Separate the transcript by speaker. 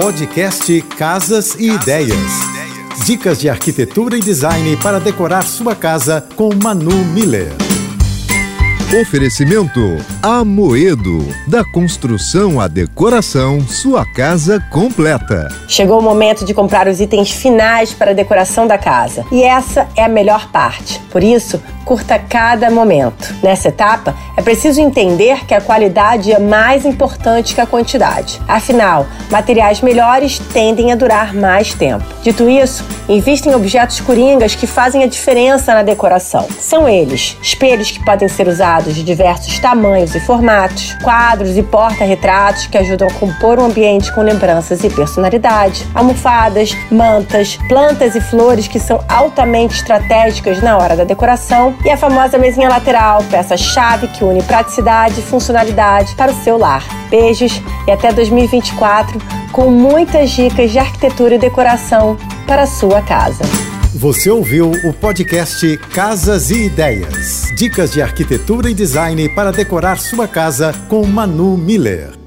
Speaker 1: Podcast Casas e Ideias. Dicas de arquitetura e design para decorar sua casa com Manu Miller.
Speaker 2: Oferecimento Amoedo. Da construção à decoração, sua casa completa.
Speaker 3: Chegou o momento de comprar os itens finais para a decoração da casa. E essa é a melhor parte. Por isso, curta cada momento. Nessa etapa, é preciso entender que a qualidade é mais importante que a quantidade. Afinal, materiais melhores tendem a durar mais tempo. Dito isso, invista em objetos coringas que fazem a diferença na decoração. São eles: espelhos que podem ser usados de diversos tamanhos e formatos, quadros e porta-retratos que ajudam a compor um ambiente com lembranças e personalidade, almofadas, mantas, plantas e flores que são altamente estratégicas na hora da decoração e a famosa mesinha lateral, peça-chave que une praticidade e funcionalidade para o seu lar. Beijos e até 2024 com muitas dicas de arquitetura e decoração para a sua casa.
Speaker 1: Você ouviu o podcast Casas e Ideias. Dicas de arquitetura e design para decorar sua casa com Manu Miller.